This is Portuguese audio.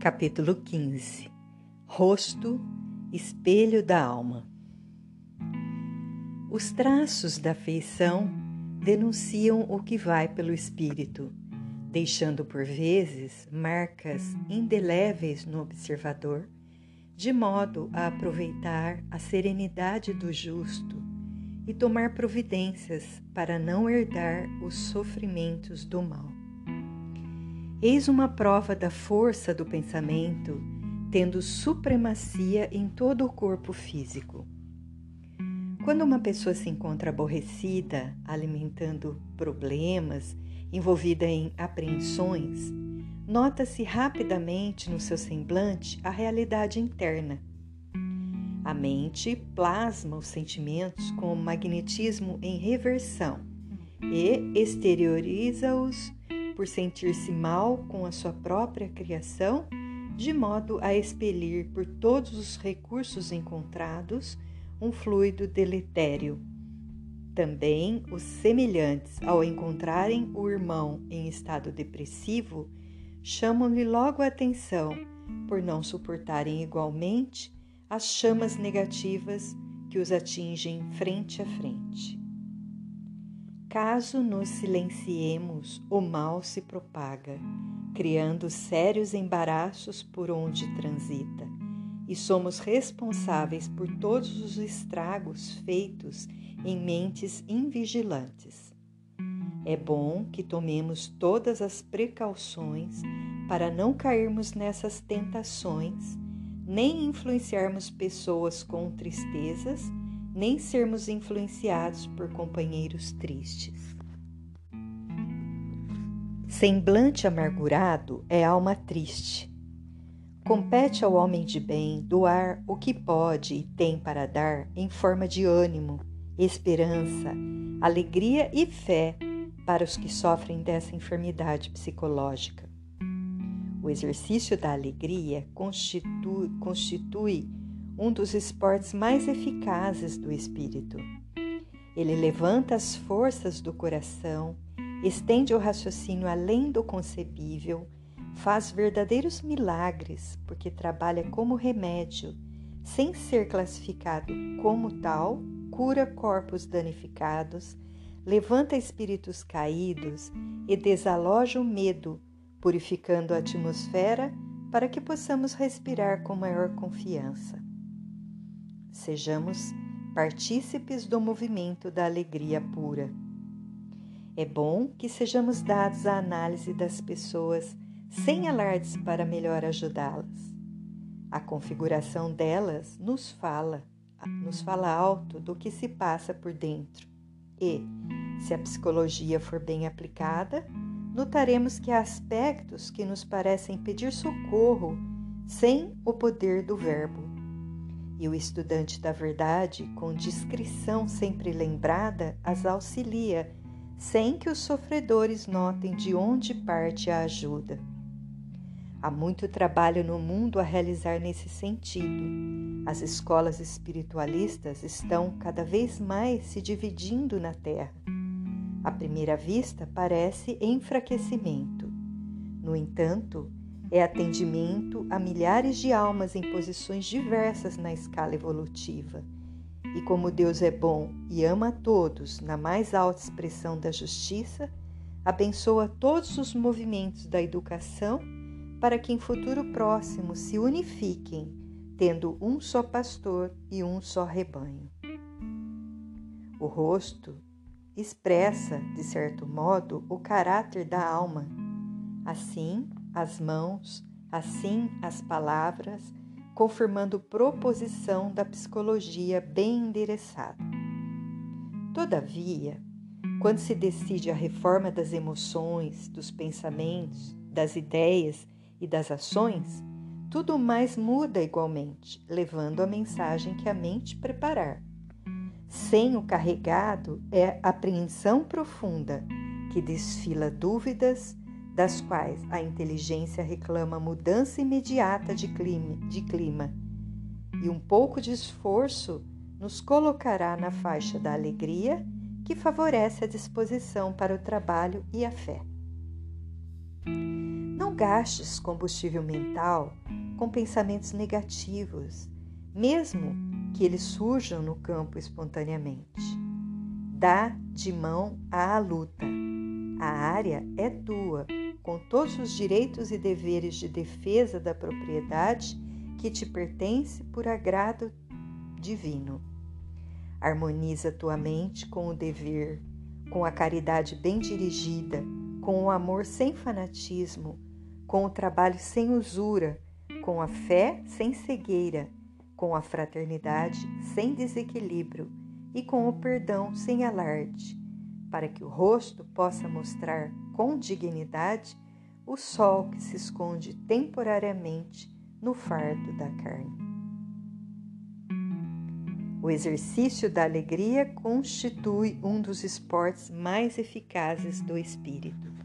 Capítulo 15 Rosto, espelho da alma. Os traços da feição denunciam o que vai pelo espírito, deixando por vezes marcas indeléveis no observador, de modo a aproveitar a serenidade do justo e tomar providências para não herdar os sofrimentos do mal. Eis uma prova da força do pensamento, tendo supremacia em todo o corpo físico. Quando uma pessoa se encontra aborrecida, alimentando problemas, envolvida em apreensões, nota-se rapidamente no seu semblante a realidade interna. A mente plasma os sentimentos com magnetismo em reversão e exterioriza-os por sentir-se mal com a sua própria criação, de modo a expelir por todos os recursos encontrados um fluido deletério. Também os semelhantes, ao encontrarem o irmão em estado depressivo, chamam-lhe logo a atenção por não suportarem igualmente as chamas negativas que os atingem frente a frente. Caso nos silenciemos, o mal se propaga, criando sérios embaraços por onde transita, e somos responsáveis por todos os estragos feitos em mentes invigilantes. É bom que tomemos todas as precauções para não cairmos nessas tentações, nem influenciarmos pessoas com tristezas nem sermos influenciados por companheiros tristes. Semblante amargurado é alma triste. Compete ao homem de bem doar o que pode e tem para dar em forma de ânimo, esperança, alegria e fé para os que sofrem dessa enfermidade psicológica. O exercício da alegria constitui, constitui um dos esportes mais eficazes do espírito. Ele levanta as forças do coração, estende o raciocínio além do concebível, faz verdadeiros milagres, porque trabalha como remédio, sem ser classificado como tal, cura corpos danificados, levanta espíritos caídos e desaloja o medo, purificando a atmosfera para que possamos respirar com maior confiança. Sejamos partícipes do movimento da alegria pura. É bom que sejamos dados à análise das pessoas sem alardes para melhor ajudá-las. A configuração delas nos fala, nos fala alto do que se passa por dentro. E, se a psicologia for bem aplicada, notaremos que há aspectos que nos parecem pedir socorro sem o poder do verbo. E o estudante da verdade, com discrição sempre lembrada, as auxilia, sem que os sofredores notem de onde parte a ajuda. Há muito trabalho no mundo a realizar nesse sentido. As escolas espiritualistas estão cada vez mais se dividindo na Terra. À primeira vista, parece enfraquecimento. No entanto, é atendimento a milhares de almas em posições diversas na escala evolutiva. E como Deus é bom e ama a todos na mais alta expressão da justiça, abençoa todos os movimentos da educação para que em futuro próximo se unifiquem, tendo um só pastor e um só rebanho. O rosto expressa, de certo modo, o caráter da alma. Assim, as mãos, assim as palavras, confirmando proposição da psicologia bem endereçada. Todavia, quando se decide a reforma das emoções, dos pensamentos, das ideias e das ações, tudo mais muda igualmente, levando a mensagem que a mente preparar. Sem o carregado é apreensão profunda, que desfila dúvidas, das quais a inteligência reclama mudança imediata de clima, de clima, e um pouco de esforço nos colocará na faixa da alegria que favorece a disposição para o trabalho e a fé. Não gastes combustível mental com pensamentos negativos, mesmo que eles surjam no campo espontaneamente. Dá de mão à luta. A área é tua, com todos os direitos e deveres de defesa da propriedade que te pertence por agrado divino. Harmoniza tua mente com o dever, com a caridade bem dirigida, com o amor sem fanatismo, com o trabalho sem usura, com a fé sem cegueira, com a fraternidade sem desequilíbrio e com o perdão sem alarde, para que o rosto possa mostrar com dignidade o sol que se esconde temporariamente no fardo da carne. O exercício da alegria constitui um dos esportes mais eficazes do espírito.